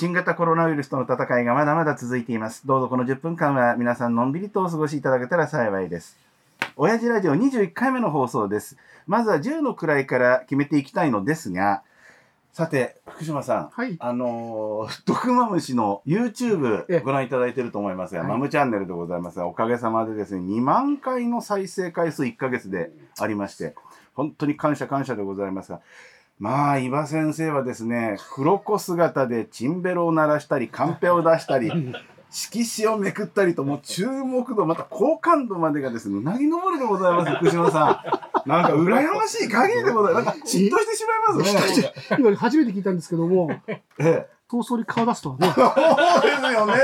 新型コロナウイルスとの戦いがまだまだ続いています。どうぞこの10分間は皆さんのんびりとお過ごしいただけたら幸いです。親父ラジオ21回目の放送です。まずは10の位から決めていきたいのですが、さて、福島さん、はい。あのー、毒マムシの YouTube ええご覧いただいていると思いますが、はいマムチャンネルでございますが、おかげさまでですね、2万回の再生回数1ヶ月でありまして、本当に感謝感謝でございますが、まあ、伊庭先生はですね、黒子姿でチンベロを鳴らしたり、カンペを出したり、色紙をめくったりと、もう注目度、また好感度までがですね、うなぎ登りでございます、福島さん。なんか羨ましい限りでございます。なんか嫉妬してしまいますね。今初めて聞いたんですけども、ええ早々に顔出すとはね、そうですよね。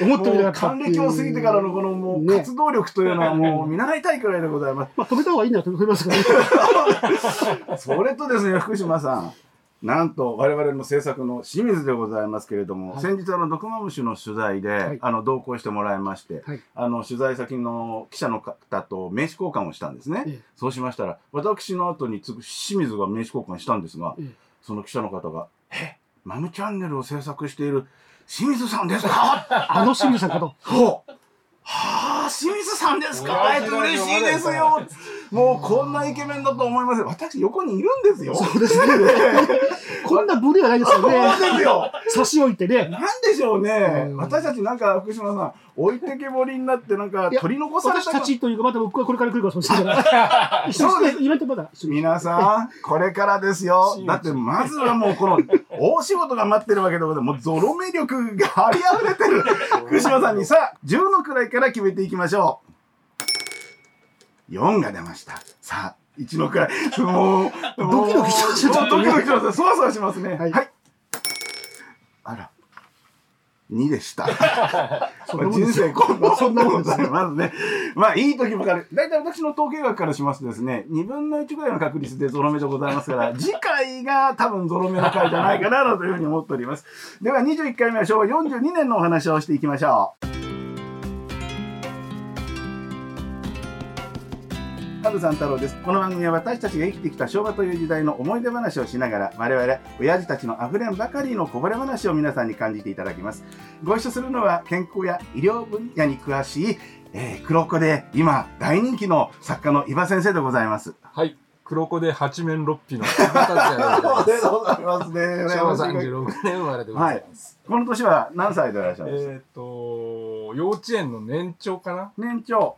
思ってもいう暦を過ぎてからのこのもうね活動力というのはもう見習いたいくらいでございます。まあ止めた方がいいなと思いますね。それとですね、福島さん。なんと我々の制作の清水でございますけれども、はい先日あの毒マムシの取材で、いあの同行してもらいまして、はいあの取材先の記者の方と名刺交換をしたんですね。ええそうしましたら私の後に次ぐ清水が名刺交換したんですが、ええその記者の方が「え？マムチャンネルを制作している清水さんですか? 」あの清水さんかと。そう。はあ、清水さんですか？親えっ嬉しいですよ。もうこんなイケメンだと思いますよ。私横にいるんですよ。そうですね。こんなブレはないですよそうね。ですよ。差し置いてね。なんでしょうねう。ん私たちなんか福島さん、置いてけぼりになってなんか取り残され私たかたちというか、また僕はこれから来るかもしれない から。一緒にして、イベントまだ。皆さん、これからですよ。だってまずはもうこの大仕事が待ってるわけでございます。もうゾロ目力が張り溢れてる福島さんにさあ、10の位から決めていきましょう。4が出ました。さあ、1の位。もう、ドキドキしますもうドキドキします。そわそわしますね。は。はいいあら。2でした。人生こんなそんなもんでますね。まあ、いい時ばかり。大体私の統計学からしますとですね、2分の1ぐらいの確率でゾロ目でございますから、次回が多分ゾロ目の回じゃないかなというふうに思っております。では、21回目は昭和42年のお話をしていきましょう。羽生さん太郎です。この番組は私たちが生きてきた昭和という時代の思い出話をしながら、我々、親父たちの溢れんばかりのこぼれ話を皆さんに感じていただきます。ご一緒するのは健康や医療分野に詳しい、えー、黒子で今大人気の作家の伊庭先生でございます。はい。黒子で八面六臂の田 達也でございます。ございますね昭和36年生まれでございます。この年は何歳でいらっしゃいます？か、えっ、と、幼稚園の年長かな？年長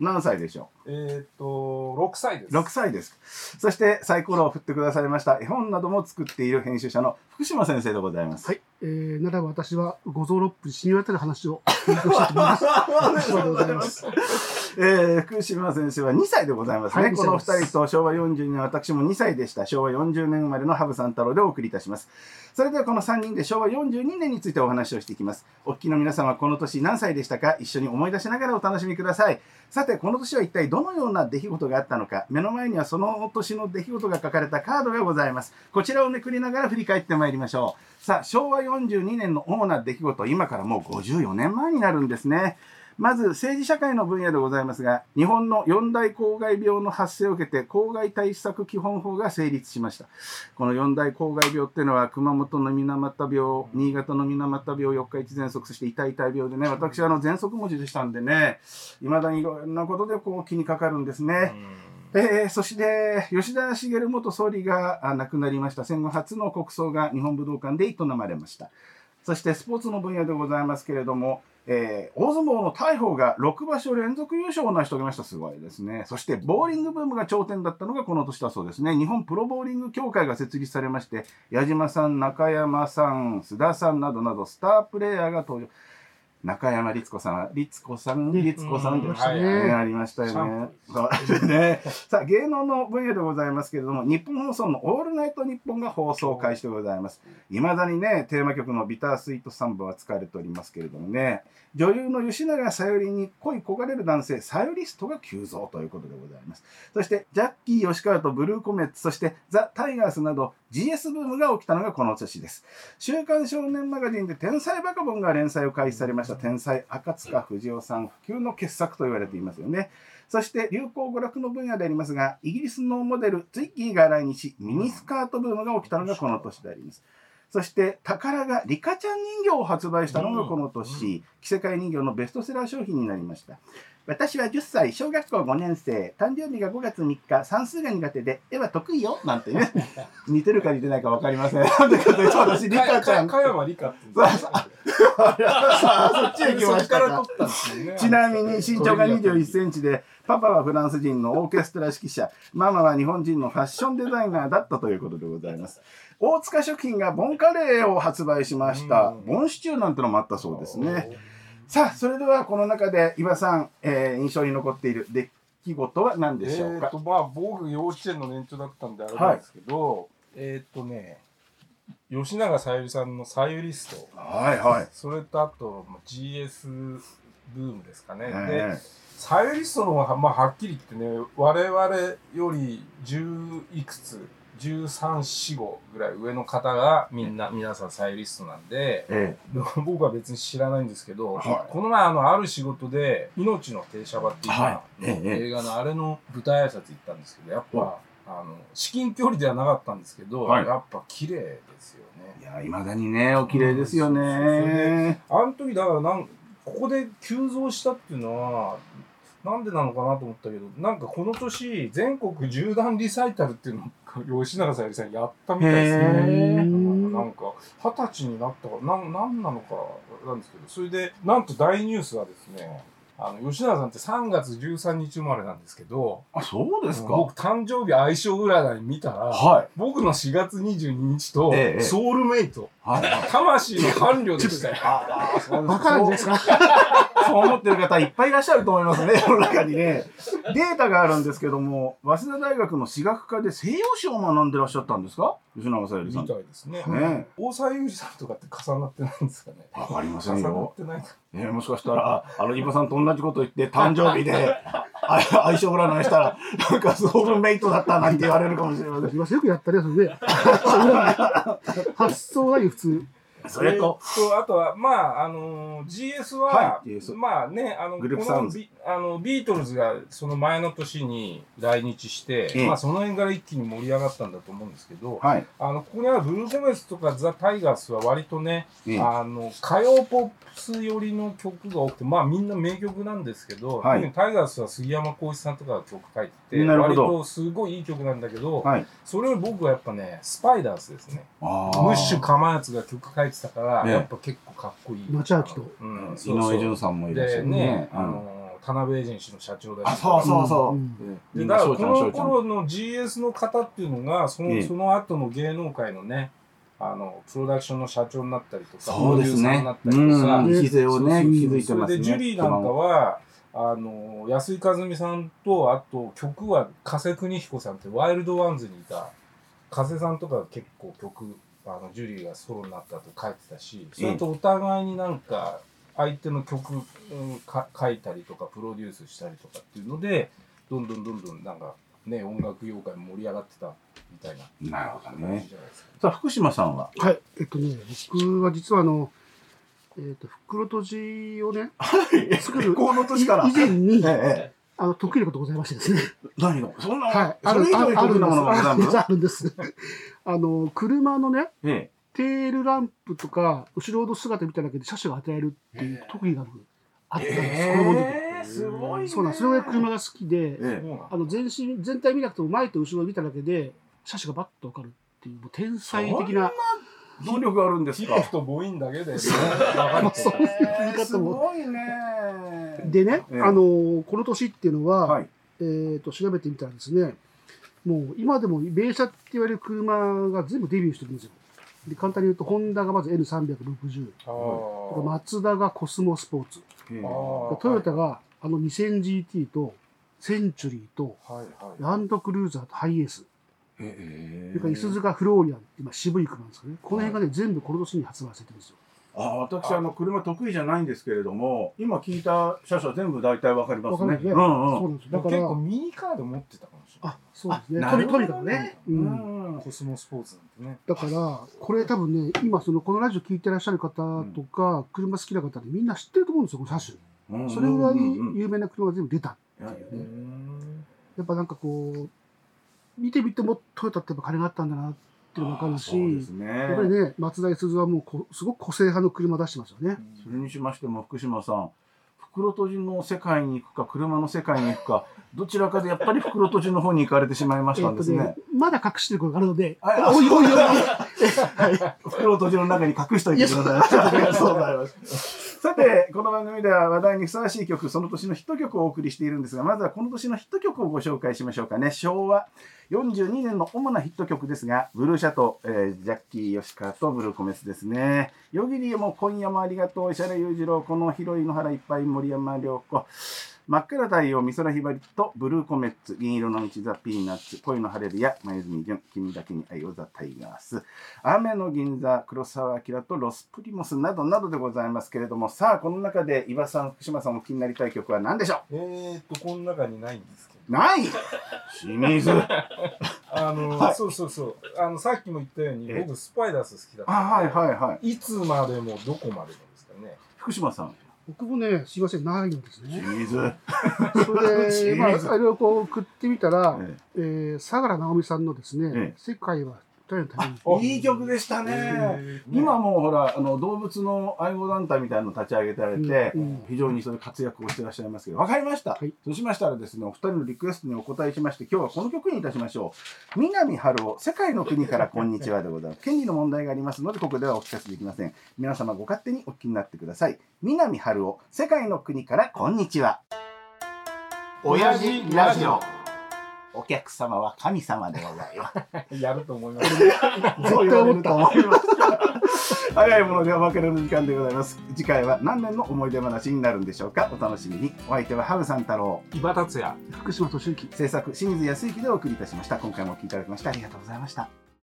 何歳でしょえっ、と、6歳でうす。6歳です。そしてサイコロを振ってくださいました絵本なども作っている編集者の福島先生でございます。はい。えー、ならば私は五臓六腑に染み渡る話を勉強したいと思います。福島でございます。えー、福島先生は2歳でございますね。はいこの2 2歳です人と昭和42年、私も2歳でした。昭和40年生まれの羽生さん太郎でお送りいたします。それではこの3人で昭和42年についてお話をしていきます。お聞きの皆様、この年何歳でしたか？一緒に思い出しながらお楽しみください。さて、この年は一体どのような出来事があったのか、目の前にはその年の出来事が書かれたカードがございます。こちらをめくりながら振り返ってまいりましょう。さあ、昭和42年の主な出来事、今からもう54年前になるんですね。まず政治社会の分野でございますが、日本の四大公害病の発生を受けて、公害対策基本法が成立しました。この四大公害病っていうのは、熊本の水俣病、新潟の水俣病、四日市喘息、そして痛い痛い病でね、私はあの喘息文字でしたんでね、いまだにいろんなことでこう気にかかるんですね。えーそして、吉田茂元総理があ亡くなりました。戦後初の国葬が日本武道館で営まれました。そして、スポーツの分野でございますけれども、えー大相撲の大鵬が6場所連続優勝を成し遂げました。すごいですね。そして、ボーリングブームが頂点だったのがこの年だそうですね。日本プロボーリング協会が設立されまして、矢島さん、中山さん、須田さんなどなど、スタープレイヤーが登場。中山律子さん、律子さん、ね律子さんでうんしたね。ありましたよね。ね。さあ、芸能の分野でございますけれども、日本放送のオールナイトニッポンが放送開始でございます。いまだにね、テーマ曲のビタースイートサンバは使われておりますけれどもね、女優の吉永小百合に恋焦がれる男性、サヨリストが急増ということでございます。そして、ジャッキー吉川とブルーコメッツ、そしてザ・タイガースなど GS ブームが起きたのがこの年です。週刊少年マガジンで天才バカボンが連載を開始されました天才赤塚不二夫さん不朽の傑作と言われていますよね。そして流行娯楽の分野でありますが、イギリスのモデル、ツイッギーが来日、ミニスカートブームが起きたのがこの年であります。そして、宝がリカちゃん人形を発売したのがこの年、着せ替え人形のベストセラー商品になりました。私は10歳、小学校5年生、誕生日が5月3日、算数が苦手で、絵は得意よなんてね、似てるか似てないか分かりません。なんでかというと、私、リカちゃん、か加山理香って。そっちへ行きましたかたね。ちなみに身長が21センチで、パパはフランス人のオーケストラ指揮者、ママは日本人のファッションデザイナーだったということでございます。大塚食品がボンカレーを発売しました。うんボンシチューなんてのもあったそうですね。さあ、それではこの中で岩さん、えー印象に残っている出来事は何えでしょうか、ーとまあ僕幼稚園の年長だったんであれなんですけど、えっ、とね吉永小百合さんの「さゆリスト。はいはい」。それとあとまあ GS ブームですかね、でえさゆリストの方が、まあ、はっきり言ってね我々より10いくつ1345ぐらい上の方がみんな皆さんさゆリストなんでえ僕は別に知らないんですけど、はい。この前あのある仕事で「命の停車場」っていう、はい。ええ映画のあれの舞台挨拶行ったんですけどやっぱ、あの至近距離ではなかったんですけど、はい。やっぱ綺麗ですよいね。や、いまだにね、お綺麗ですようんね。あの時だからなんここで急増したっていうのはなんでなのかなと思ったけどなんかこの年全国縦断リサイタルっていうのを吉永小百合さんやったみたいですへね。ーなんか二十歳になったからなんなんなのかなんですけどそれでなんと大ニュースはですねあの吉永さんって3月13日生まれなんですけどあ、そうですか。僕誕生日相性占い見たらはい。僕の4月22日とええソウルメイト、はい。魂の伴侶でしたよ。ああ、そうですか？そう思ってる方いっぱいいらっしゃると思いますね、世の中にね。データがあるんですけども、早稲田大学の私学科で西洋史を学んでらっしゃったんですか？吉永小百合さみん。たいですね。ね大沢裕二さんとかって重なってないんですかね。わかりませ重なんよっ。てないか。ねもしかしたら、あの、イバさんと同じこと言って、誕生日で、あ相性占いしたら、なんかソウルメイトだったなんて言われるかもしれません。今よくやったね、それね。発想ないよ、普通。それと、あとは、まあ、あのー GS は、はいまあね、あの、グループサウンズこのビあのビートルズがその前の年に来日して、ええ。まあ、その辺から一気に盛り上がったんだと思うんですけど、はい。あの、ここにあるブルーゴメスとかザ・タイガースは割とね、ええ。あの、歌謡ポップス寄りの曲が多くて、まあみんな名曲なんですけど、はい。タイガースは杉山浩一さんとかが曲書いてて、割とすごいいい曲なんだけど、はい。それより僕はやっぱね、スパイダースですね。あムッシュかまやつが曲書いてたから、ええやっぱ結構かっこいい。町明とうん、井上順さんもいらっしるねね、。うんあの、田辺エージェンシーの社長だし。あ、そうそうそうう。んでだからこの。頃の GS の方っていうのがその,、ええその後の芸能界のねあのプロダクションの社長になったりとかそうですねプロデューサーになっ。たりとか、うん。礎をね、築いてそますね。れでジュリーなんかはあの安井和美さんとあと曲は加瀬邦彦さんってワイルドワンズにいた加瀬さんとかが結構曲あのジュリーがソロになった後書いてたしそれとお互いになんか相手の曲、うんか書いたりとかプロデュースしたりとかっていうのでどんどんどんどんなんかね音楽業界も盛り上がってたみたいななるほど感じね。じゃないですか。さあ、福島さんは？はい。えっとね、僕は実はあの、えっと、袋とじをね、作る この年から以前に、ええ。あの、得意なことございましてですね。何が？そんな、はい。それ以上に得意なものがございますあるんです。あの、車のね、えテールランプとか、後ろの姿見ただけで車種が与えるっていう特技があったんです。子供の時えー、すごいね。そうなんです。それぐらい車が好きで、ええあの全身、全体見なくても前と後ろを見ただけで、車種がバッとわかるっていう、もう天才的な、能力があるんですか？ヒップと母音だけで、ね、まあそういうい方も。ごいね。でね、ええ。あのこの年っていうのは、はい。えー、と調べてみたらですね、もう今でも米車って言われる車が全部デビューしてるんですよ。で簡単に言うと、ホンダがまず N360、あー。マツダがコスモスポーツ、ー。トヨタがあの 2000GT とセンチュリーとはいはい。ランドクルーザーとハイエース、えそれからイスズがフローリアンって今渋い車なんですけどね、この辺がね、全部この年に発売されてるんですよ。あ私あの車得意じゃないんですけれども今聞いた車種は全部大体わかりますね。うんうんそうなんですよ。だから結構、ミニカード持ってたかもしれないあ、そうですね。なトミトるほどミカがね。う。うんんコスモスポーツなんてねだから、これ多分ね、今そのこのラジオ聞いてらっしゃる方とか、車好きな方でみんな知ってると思うんですよ、この車種。うんそれぐらいうんうん有名な車が全部出た。うーんやっぱなんかこう、見てみてもトヨタってやっぱ金があったんだなっっていうのも分かるし、ねやっぱりね、松田五十はもうこすごく個性派の車出してますよね。それにしましても福島さん袋閉じの世界に行くか車の世界に行くかどちらかでやっぱり袋閉じの方に行かれてしまいましたんですねえっとね、まだ隠してることがあるので、あおいおいおい。袋閉じの中に隠しといてください。ありがとうございます。さて、この番組では話題にふさわしい曲、その年のヒット曲をお送りしているんですが、まずはこの年のヒット曲をご紹介しましょうかね。昭和42年の主なヒット曲ですが、ブルーシャトー、えージャッキー吉川とブルーコメッツですね。夜霧よ今夜もありがとう、石原裕次郎、この広い野原いっぱい、森山良子。真っ赤な太陽、美空ひばりとブルーコメッツ、銀色の道ザ・ピーナッツ、恋のハレルヤ、黛ジュン、君だけに愛をザ・タイガース、雨の銀座、黒澤明とロスプリモスなどなどでございますけれども、さあ、この中で伊庭さん、福島さんお気になりたい曲は何でしょえーっと、この中にないんですけうない清水ど。あの、はいそうそうそう。あの、さっきも言ったように、え僕、スパイダース好きだったあ、はい。はいはい。いつまでもどこまでもですかね。福島さん、僕もね、すいません、ないんですね。それで、まあ、いろいろこう、食ってみたら、ええ。ー、相良直美さんのですね、ええ。世界は二人のために。いい曲でしたね。ね今もうほらあの動物の愛護団体みたいなの立ち上げてられて、うんうん。非常にそういう活躍をしてらっしゃいますけど。わかりました、はい。そうしましたらですねお二人のリクエストにお答えしまして今日はこの曲にいたしましょう。南春夫世界の国からこんにちはでございます。権利の問題がありますのでここではお聞かせできません。皆様ご勝手にお聞きになってください。南春夫世界の国からこんにちは。親父ラジオお客様は神様でございます やると思います。絶対思った。思いました。早いものでは負けるの時間でございます。次回は何年の思い出話になるんでしょうか？お楽しみに。お相手はハウさん太郎。伊庭達也。福島敏之。制作清水康之でお送りいたしました。今回もお聞きいただきましてありがとうございました。